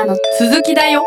からの続きだよ。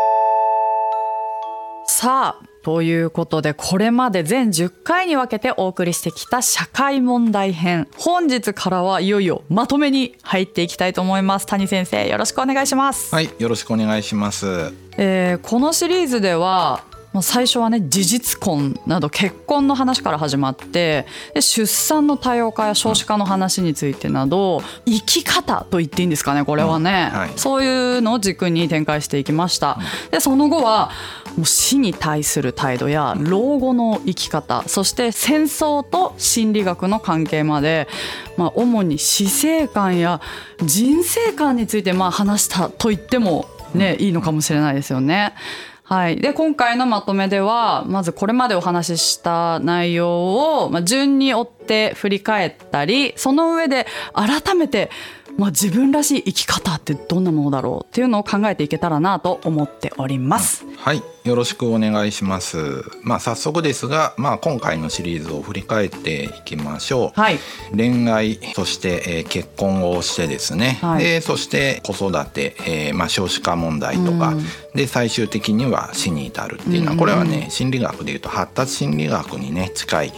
さあということでこれまで全10回に分けてお送りしてきた社会問題編本日からはいよいよまとめに入っていきたいと思います。谷先生よろしくお願いします、はい、よろしくお願いします。えーこのシリーズではまあ最初はね事実婚など結婚の話から始まってで出産の多様化や少子化の話についてなど生き方と言っていいんですかねこれはね、うんはいそういうのを軸に展開していきました。でその後はもう死に対する態度や老後の生き方そして戦争と心理学の関係まで、まあ、主に死生観や人生観についてまあ話したと言っても、ね、いいのかもしれないですよね。はい、で今回のまとめではまずこれまでお話しした内容を、まあ、順に追って振り返ったりその上で改めて、まあ、自分らしい生き方ってどんなものだろうっていうのを考えていけたらなと思っております。はい、よろしくお願いします。まあ早速ですが、まあ今回のシリーズを振り返っていきましょう。はい恋愛そして、えー結婚をしてですね、はいでそして子育て、えーまあ、少子化問題とか、うんで最終的には死に至るっていうのは、うんこれはね心理学でいうと発達心理学にね近い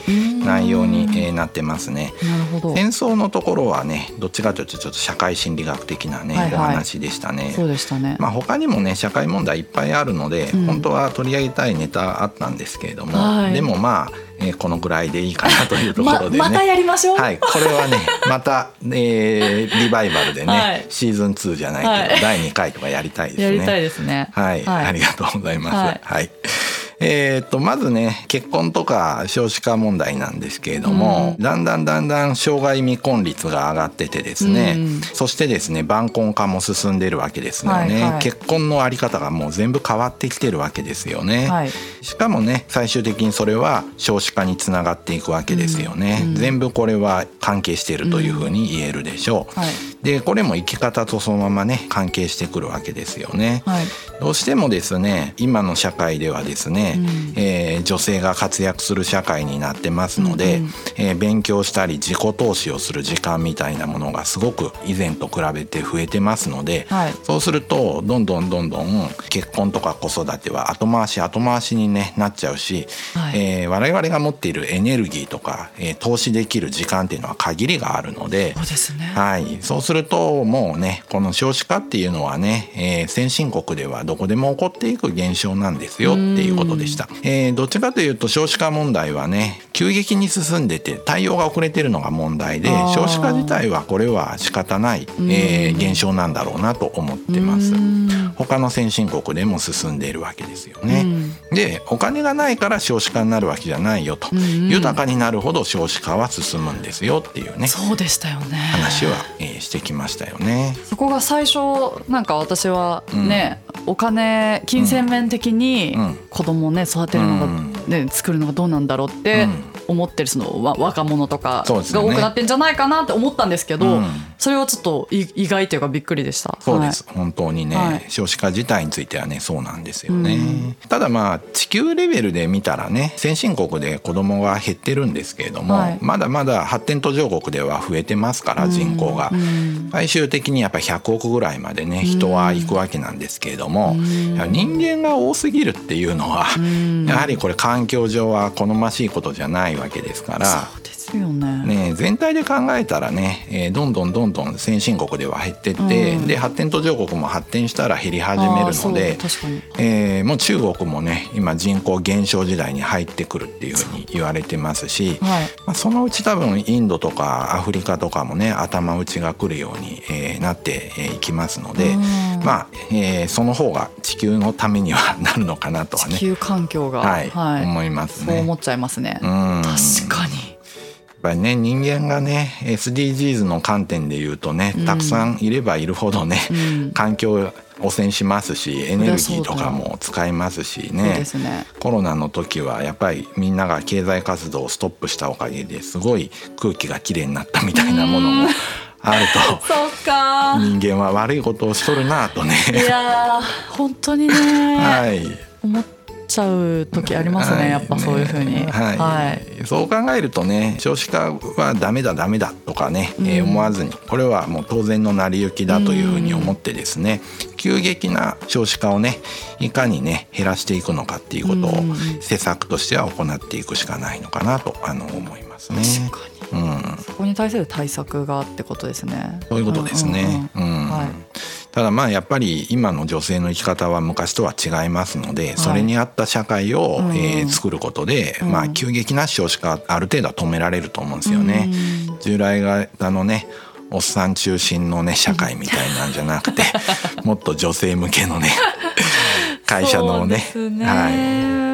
内容に、えーなってますね。なるほど戦争のところはねどっちかというとちょっと社会心理学的なね、はいはいお話でしたね。そうでしたね。まあ、他にもね社会問題いっぱいあるので、うん本当は取り上げたいネタあったんですけれども、はいでもまあ、えーこのぐらいでいいかなというとこまろでね。またやりましょう。はい、これはね また、えーリバイバルでね、はいシーズン2じゃないけど、はい第2回とかやりたいですね。やりたいですね。はい、ありがとうございます。ははいい。えーっとまずね結婚とか少子化問題なんですけれども、だんだんだんだん障害未婚率が上がっててですね、うん。そしてですね晩婚化も進んでるわけですよね、はいはい。結婚のあり方がもう全部変わってきてるわけですよね、はい。しかもね最終的にそれは少子化につながっていくわけですよね、全部これは関係しているというふうに言えるでしょう、はいでこれも生き方とそのままね関係してくるわけですよね、はい。どうしてもですね今の社会ではですね、えー女性が活躍する社会になってますので、えー勉強したり自己投資をする時間みたいなものがすごく以前と比べて増えてますので、はい。そうするとどんどんどんどん結婚とか子育ては後回し後回しに、ね、なっちゃうし、はい。えー我々が持っているエネルギーとか、えー投資できる時間っていうのは限りがあるので。そうですね。はい、そうするともうねこの少子化っていうのはね、えー先進国ではどこでも起こっていく現象なんですよっていうことでした、えーどっちかというと少子化問題はね急激に進んでて対応が遅れてるのが問題で少子化自体はこれは仕方ない、えー現象なんだろうなと思ってます。うん。他の先進国でも進んでいるわけですよね、でお金がないから少子化になるわけじゃないよと、豊かになるほど少子化は進むんですよっていうね。そうでしたよね。話は、えーしてきましたよね。そこが最初なんか私はね、お金金銭面的にうん。子供をね育てるのが、うん。ね作るのがどうなんだろうってうん。思ってるそのわ若者とかが多くなってんじゃないかなって思ったんですけど、うんそれはちょっとい意外というかびっくりでした。そうです、本当にね、はい。少子化自体についてはねそうなんですよね、ただまあ地球レベルで見たらね先進国で子供が減ってるんですけれども、はい。ままだまだ発展途上国では増えてますから人口が、うん。最終的にやっぱり100億ぐらいまでね人は行くわけなんですけれども、人間が多すぎるっていうのは、やはりこれ環境上は好ましいことじゃないわけですから。ですよね。ね、全体で考えたらね、えーどんどんどんどん先進国では減ってって、うんで発展途上国も発展したら減り始めるのでえーもう中国もね今人口減少時代に入ってくるっていうふうに言われてますし、はいまあ、そのうち多分インドとかアフリカとかもね頭打ちが来るように、えーなってえーいきますので、うんまあ、えーその方が地球のためにはなるのかなとはね地球環境が、はい思いますね。そう思っちゃいますね。うん確かに。やっぱりね人間がね SDGs の観点で言うとねたくさんいればいるほどね、うん。環境汚染しますしエネルギーとかも使いますしね。ね。コロナの時はやっぱりみんなが経済活動をストップしたおかげですごい空気がきれいになったみたいなものもあると。人間は悪いことをしとるなとね。いやー本当にね、はい。思っちゃう時ありますね、はい、やっぱそういうふうに、はい、はい、そう考えるとね少子化はダメだダメだとかね、うん、えー、思わずにこれはもう当然の成り行きだというふうに思ってですね、うん、急激な少子化をねいかにね減らしていくのかっていうことを施策としては行っていくしかないのかなとあの思いますね。うん、そこに対する対策がってことですね。そういうことですね。うん、うんはい。ただまあやっぱり今の女性の生き方は昔とは違いますのでそれに合った社会をえ作ることでまあ急激な少子化ある程度は止められると思うんですよね。従来型のねおっさん中心のね社会みたいなんじゃなくて もっと女性向けのね会社のね、ね、はい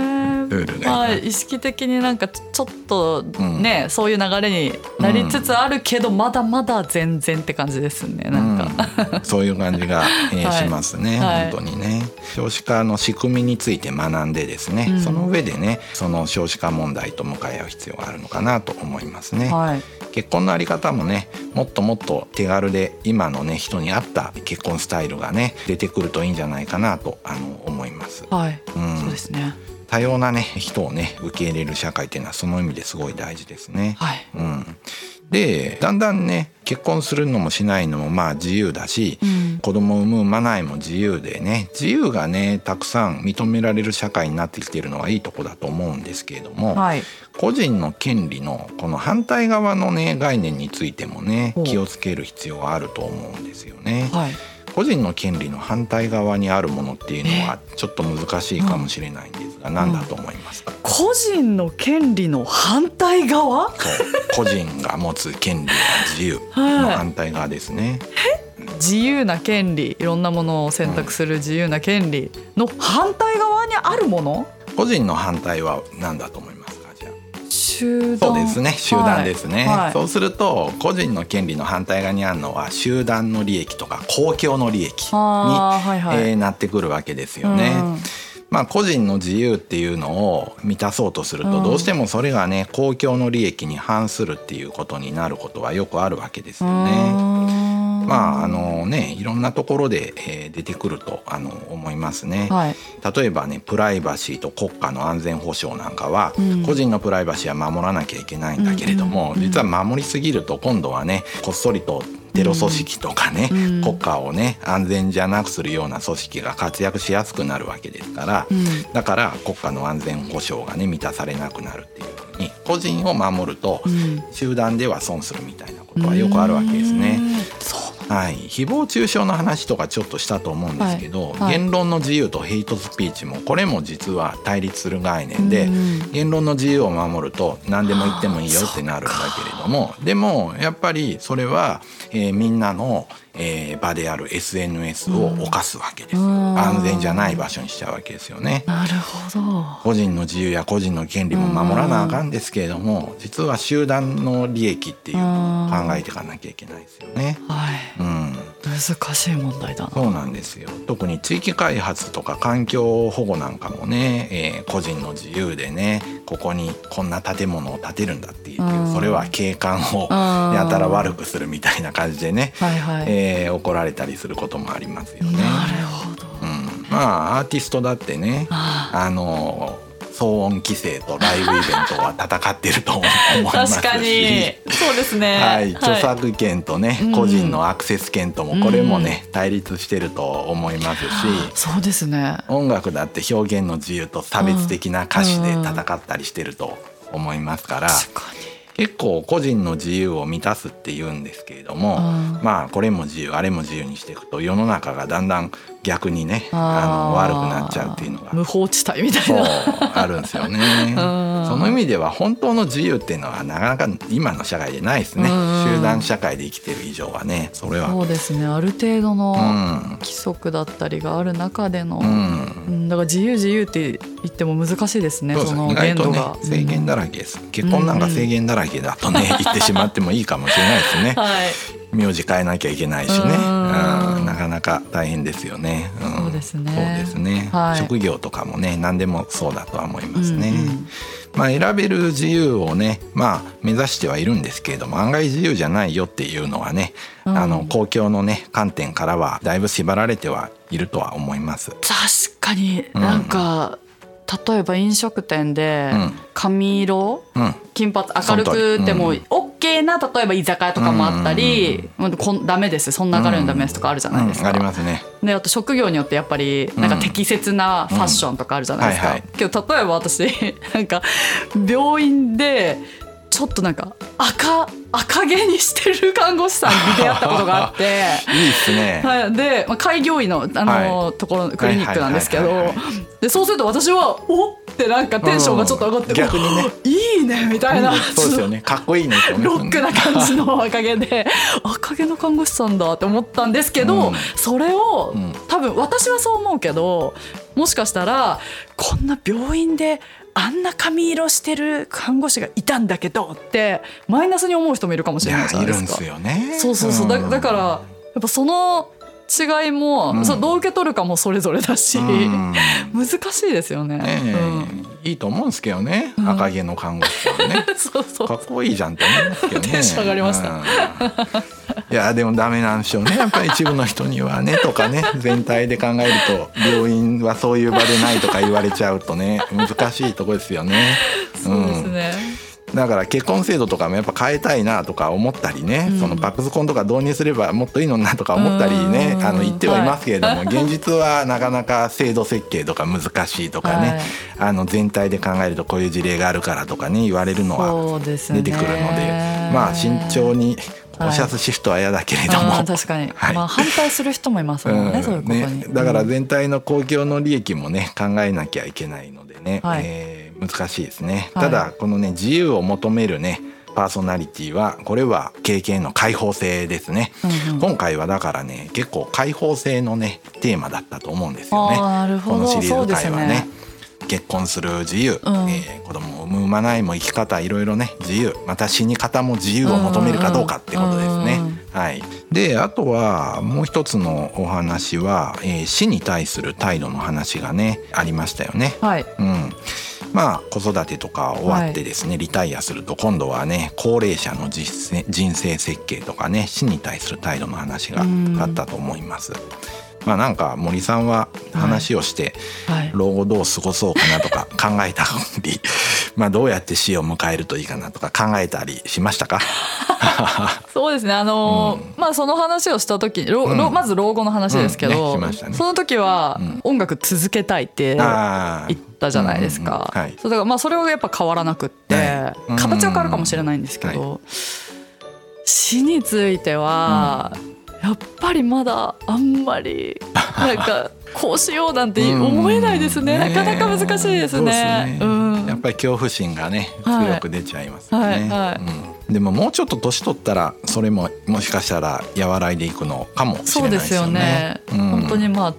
ルールが、まあ、意識的になんかちょっとね、うん、そういう流れになりつつあるけど、まだまだ全然って感じですねなんか、うん、そういう感じが、えー、しますね、はい、本当にね。少子化の仕組みについて学んでですね、うん、その上でねその少子化問題と向かい合う必要があるのかなと思いますね、はい、結婚のあり方もねもっともっと手軽で今のね人に合った結婚スタイルがね出てくるといいんじゃないかなとあの思います。はい、うん、そうですね多様なね人をね受け入れる社会っていうのはその意味ですごい大事ですね。はい、うん、でだんだんね結婚するのもしないのもまあ自由だし、うん、子供を産む産まないも自由でね自由がねたくさん認められる社会になってきているのはいいとこだと思うんですけれども、はい、個人の権利のこの反対側のね概念についてもね気をつける必要があると思うんですよね。はい個人の権利の反対側にあるものっていうのはちょっと難しいかもしれないんですが、何だと思いますか、個人の権利の反対側？個人が持つ権利や自由。の反対側ですね。はい、自由な権利？いろんなものを選択する自由な権利の反対側にあるもの、個人の反対は何だと思います？集団。そうですね集団ですね、はい。はい、そうすると個人の権利の反対側にあるのは集団の利益とか公共の利益に、はいはい、えー、なってくるわけですよね。うん。まあ、個人の自由っていうのを満たそうとするとどうしてもそれがね公共の利益に反するっていうことになることはよくあるわけですよね。まああのねいろんなところで、えー、出てくるとあの思いますね、はい、例えばねプライバシーと国家の安全保障なんかは、うん、個人のプライバシーは守らなきゃいけないんだけれども、実は守りすぎると今度はねこっそりとテロ組織とかね、うん、国家をね安全じゃなくするような組織が活躍しやすくなるわけですから、うん、だから国家の安全保障がね満たされなくなるっていうふうに個人を守ると集団では損するみたいなことはよくあるわけですね。はい、誹謗中傷の話とかちょっとしたと思うんですけど、はい。はい、言論の自由とヘイトスピーチもこれも実は対立する概念で、言論の自由を守ると何でも言ってもいいよってなるんだけれどもでもやっぱりそれは、えー、みんなのえー、場である SNS を犯すわけです、うん、安全じゃない場所にしちゃうわけですよね。なるほど。個人の自由や個人の権利も守らなあかんですけれども、実は集団の利益っていうのを考えていかなきゃいけないですよね、はい。うん、難しい問題だそうなんですよ。特に地域開発とか環境保護なんかもね、えー、個人の自由でねここにこんな建物を建てるんだっていう、うん、それは景観をやたら悪くするみたいな感じでね、はいえー、怒られたりすることもありますよね。なるほど、うん、まあアーティストだってねあの騒音規制とライブイベントは戦ってると思いますし。確かに。そうですね、はい、著作権とね、はい、個人のアクセス権ともこれもね、うん、対立してると思いますし。そうですね。音楽だって表現の自由と差別的な歌詞で戦ったりしてると思いますから。確かに。結構個人の自由を満たすって言うんですけれども、まあこれも自由あれも自由にしていくと世の中がだんだん逆にねあの悪くなっちゃうっていうのが。無法地帯みたいな。あるんですよね。その意味では本当の自由っていうのはなかなか今の社会でないですね。集団社会で生きてる以上はね。それは。そうですね。ある程度の規則だったりがある中での、うん、だから自由自由って言っても難しいですね。その限度が、ね、制限だらけです、結婚なんか制限だらけだとね、言ってしまってもいいかもしれないですね、はい。名字変えなきゃいけないしね、うん、なか大変ですよね。うん、そうですね。そうですね、はい、職業とかもね何でもそうだとは思いますね。うんうん、まあ選べる自由をねまあ目指してはいるんですけれども案外自由じゃないよっていうのはね、うん、あの公共のね観点からはだいぶ縛られてはいるとは思います。確かに。なんか、例えば飲食店でうん。髪色、うん。金髪明るくてもその通り OK な例えば居酒屋とかもあったり、もうこんダメです。そんな明るいのダメですとかあるじゃないですか。うんありますね。であと職業によってやっぱりなんか適切なファッションとかあるじゃないですか。けど例えば私 なんか病院でちょっとなんか赤赤毛にしてる看護師さんに出会ったことがあって。いいっすね、はい、で、まあ、開業医のあの、ところクリニックなんですけど。はいはいはいはでそうすると私はおってなんかテンションがちょっと上がって、うん。逆にね。いいねみたいな、そうですよね。かっこいいね ロックな感じの赤毛で 赤毛の看護師さんだって思ったんですけど、うん。それを、ん。多分私はそう思うけどもしかしたらこんな病院であんな髪色してる看護師がいたんだけどってマイナスに思う人もいるかもしいれないやいるんでじゃないですか。すよね。そうそうそう。だん。だからやっぱその違いも、うん。そうどう受け取るかもそれぞれだし、うん。難しいですよね。ねえ。うん。いいと思うんですけどね、赤毛の看護師さんね。そうそう。かっこいいじゃんって思いますけどね。上がりました。うん。いやでもダメなんでしょうね。やっぱり一部の人にはねとかね全体で考えると病院はそういう場でないとか言われちゃうとね難しいとこですよね。そうですん。ね。だから結婚制度とかもやっぱ変えたいなとか思ったりね、うん。そのパクズコンとか導入すればもっといいのになとか思ったりねうん。あの言ってはいますけれども、現実は なかなか制度設計とか難しいとかね、はい。あの全体で考えるとこういう事例があるからとかね言われるのは。出てくるので、まあ慎重にはいおシャツシフトは嫌だけれども、確かに、はい。まあ反対する人もいますもんね、うん。そういうことに。ね、だからうん全体の公共の利益もね考えなきゃいけないのでね、はい。えー難しいですね、はい。ただこのね自由を求めるねパーソナリティはこれは経験の開放性ですね、うんうん。今回はだからね結構開放性のねテーマだったと思うんですよね。このシリーズ回はね結婚する自由、うんえー子供を産む産まないも生き方いろいろね自由また死に方も自由を求めるかどうかってことですね。うんうんはい、であとはもう一つのお話は、えー死に対する態度の話がねありましたよね。はい。うん、まあ子育てとか終わってですね、リタイアすると今度はね高齢者の人生設計とかね死に対する態度の話があったと思います。まあなんか森さんは話をして、はい。老後どう過ごそうかなとか 考えたり まあどうやって死を迎えるといいかなとか考えたりしましたか？そうですね。あのーまあその話をした時、老うん。老まず老後の話ですけうん。ど、ねね。その時はうん。音楽続けたいってあ言ったじゃないですか。うんうんうん。はい。そうだからまあそれはやっぱ変わらなくって、はい形は変わるかもしれないんですけど、死については、やっぱりまだあんまり なんかこうしようなんて思えないですね。うんなかなか難しいですね。ですうん。やっぱり恐怖心がねはい強く出ちゃいますよね、はい。はい。うん、でももうちょっと年取ったらそれももしかしたら和らいでいくのかもしれないですすそうでよよね。ね。本当にまあ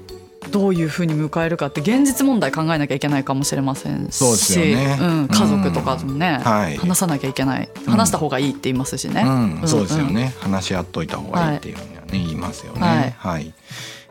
どういうふうに迎えるかって現実問題考えなきゃいけないかもしれませんし。そうですよね。うん、家族とかもね、はい。話さなきゃいけない。話した方がいいって言いますしね。うん。ん。そうですよね、話し合っといた方がいいっていうふうにはね、言いますよね。はいはい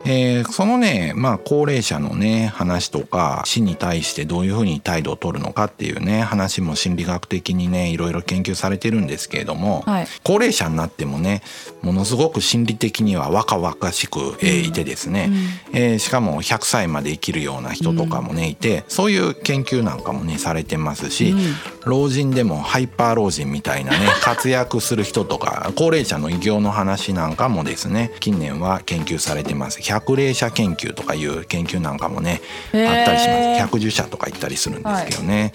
えーそのね、まあ、高齢者のね話とか死に対してどういうふうに態度を取るのかっていうね話も心理学的にねいろいろ研究されてるんですけれども、はい。高齢者になってもねものすごく心理的には若々しく、えーいてですね、えーしかも100歳まで生きるような人とかもねいてそういう研究なんかもねされてますし、うん。老人でもハイパー老人みたいなね 活躍する人とか高齢者の偉業の話なんかもですね近年は研究されてます百齢者研究とかいう研究なんかもねあったりします。百獣者とか言ったりするんですけどね、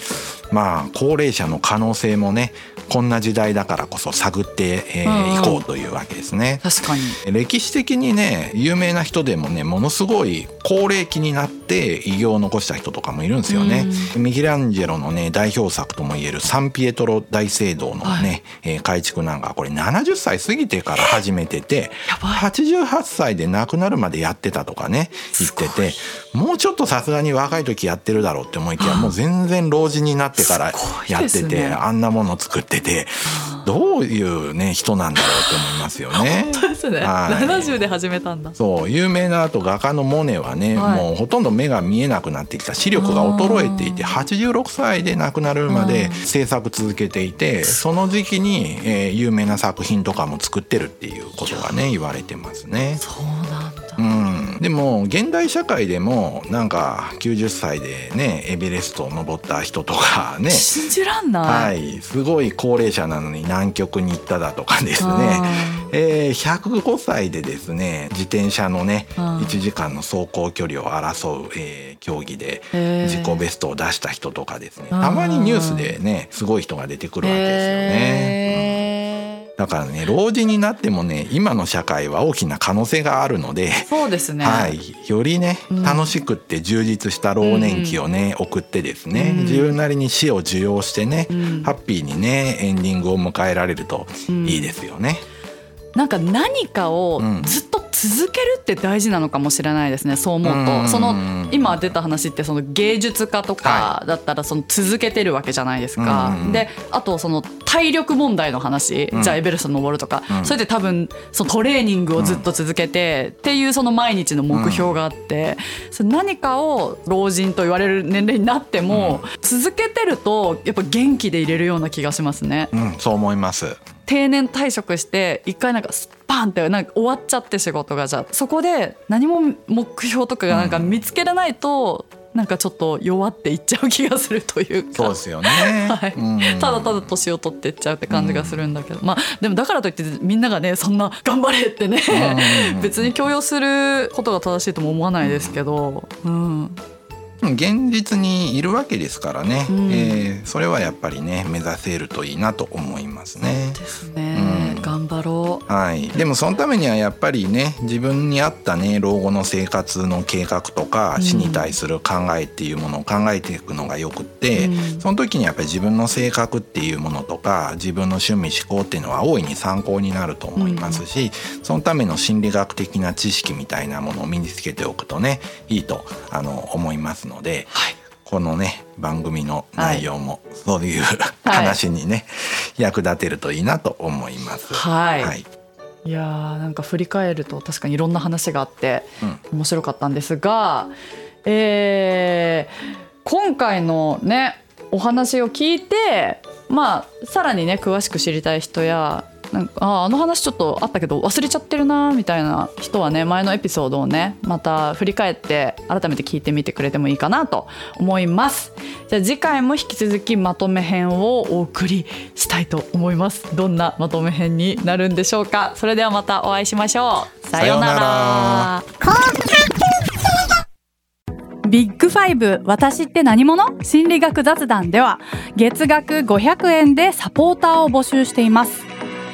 まあ高齢者の可能性もねこんな時代だからこそ探ってい、えーこうというわけですね。確かに。歴史的にね有名な人でもねものすごい高齢期になって偉業を残した人とかもいるんですよね。ミケランジェロのね代表作ともいえるサンピエトロ大聖堂のね、はえー改築なんかこれ70歳過ぎてから始めててやばい。88歳で亡くなるまでやってたとかね言っててもうちょっとさすがに若い時やってるだろうって思いきやもう全然老人になってからやってて、あんなもの作っててどういうね人なんだろうって思いますよね。そうですね、はい。70で始めたんだ。そう有名なあと画家のモネはね、はい。もうほとんど目が見えなくなってきた。視力が衰えていて86歳で亡くなるまで制作続けていてその時期に、えー有名な作品とかも作ってるっていうことがね言われてますね。そうでも現代社会でもなんか90歳でねエベレストを登った人とかね 信じらんない、はい、すごい高齢者なのに南極に行っただとかですね、えー、105歳でですね自転車のねうん。1時間の走行距離を争う、えー競技で自己ベストを出した人とかですね。うんたまにニュースでねすごい人が出てくるわけですよね。へだからね老人になってもね今の社会は大きな可能性があるので、ーそうですね、はい、よりねうん。楽しくって充実した老年期をね、送ってですね、うん。自分なりに死を受容してね、うん。ハッピーにねエンディングを迎えられるとうん。いいですよね。なんか何かをうん。ずっと続けるって大事なのかもしれないですねそう思うと、うん。その今出た話ってその芸術家とかだったらその続けてるわけじゃないですか、うん。であとその体力問題の話、うん。じゃあエベレスト登るとか、うん。それで多分そのトレーニングをずっと続けて、っていうその毎日の目標があって、それ何かを老人と言われる年齢になっても、続けてるとやっぱ元気でいれるような気がしますね。うん、そう思います。定年退職して一回なんかスパンってなんか終わっちゃって仕事がじゃあ。そこで何も目標とかがなんか見つけれないと、なんかちょっと弱っていっちゃう気がするというか。そうですよね。はい。うん。ただただ年を取っていっちゃうって感じがするんだけど、まあでもだからといってみんながねそんな頑張れってね、うん。別に強要することが正しいとも思わないですけど、うん、現実にいるわけですからね、うん。えーそれはやっぱりね目指せるといいなと思いますね。ですね、うん。頑張ろう。はい、でもそのためにはやっぱりね自分に合ったね老後の生活の計画とかうん。死に対する考えっていうものを考えていくのがよくって、うん。その時にやっぱり自分の性格っていうものとか自分の趣味思考っていうのは大いに参考になると思いますし、そのための心理学的な知識みたいなものを身につけておくとねいいとあの思いますので。はい。このね番組の内容もそういう、はい話にね役立てるといいなと思います。はい。はい。いやーなんか振り返ると確かにいろんな話があってうん。面白かったんですが、えー今回のねお話を聞いてまあさらにね詳しく知りたい人やなんかあーあの話ちょっとあったけど忘れちゃってるなみたいな人はね前のエピソードをねまた振り返って改めて聞いてみてくれてもいいかなと思います。じゃあ次回も引き続きまとめ編をお送りしたいと思います。どんなまとめ編になるんでしょうか？それではまたお会いしましょう。さようなさようなら。ビッグファイブ私って何者？心理学雑談では月額500円でサポーターを募集しています